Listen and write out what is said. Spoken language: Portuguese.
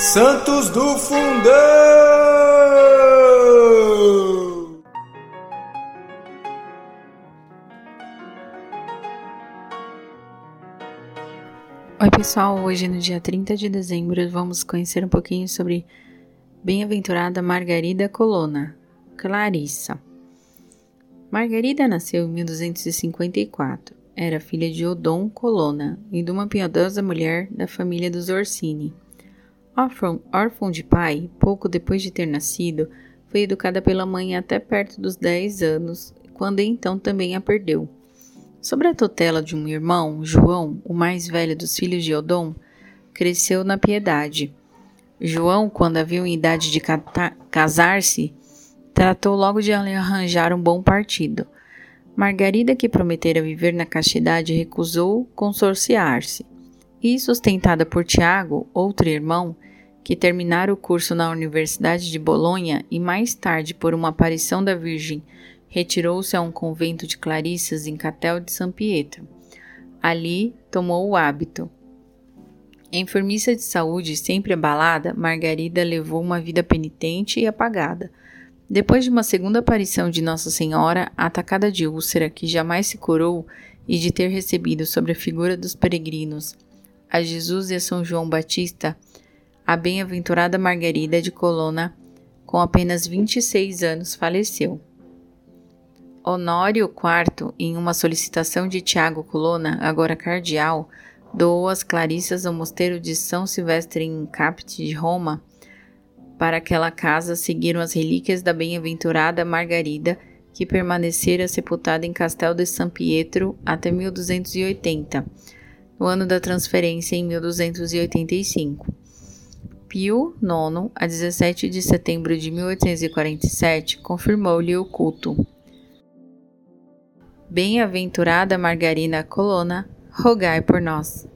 Santos do Fundão! Oi, pessoal. Hoje, no dia 30 de dezembro, vamos conhecer um pouquinho sobre Bem-aventurada Margarida Colonna, Clarissa. Margarida nasceu em 1254. Era filha de Odon Colonna e de uma piedosa mulher da família dos Orsini. Órfão, órfão de pai, pouco depois de ter nascido, foi educada pela mãe até perto dos 10 anos, quando então também a perdeu. Sobre a tutela de um irmão, João, o mais velho dos filhos de Odom, cresceu na piedade. João, quando a viu em idade de casar-se, tratou logo de arranjar um bom partido. Margarida, que prometera viver na castidade, recusou consorciar-se. E, sustentada por Tiago, outro irmão, que terminara o curso na Universidade de Bolonha e mais tarde, por uma aparição da Virgem, retirou-se a um convento de Clarissas em Catel de São Pietro. Ali tomou o hábito. Enfermiça de saúde sempre abalada, Margarida levou uma vida penitente e apagada. Depois de uma segunda aparição de Nossa Senhora, atacada de úlcera que jamais se curou e de ter recebido sobre a figura dos peregrinos a Jesus e a São João Batista, a bem-aventurada Margarida de Colonna, com apenas 26 anos, faleceu. Honório IV, em uma solicitação de Tiago Colonna, agora cardeal, doou as Clarissas ao mosteiro de São Silvestre em Capite de Roma. Para aquela casa seguiram as relíquias da bem-aventurada Margarida, que permanecera sepultada em Castel de San Pietro até 1280, no ano da transferência em 1285. Pio IX, a 17 de setembro de 1847, confirmou-lhe o culto. Bem-aventurada Margarina Colonna, rogai por nós.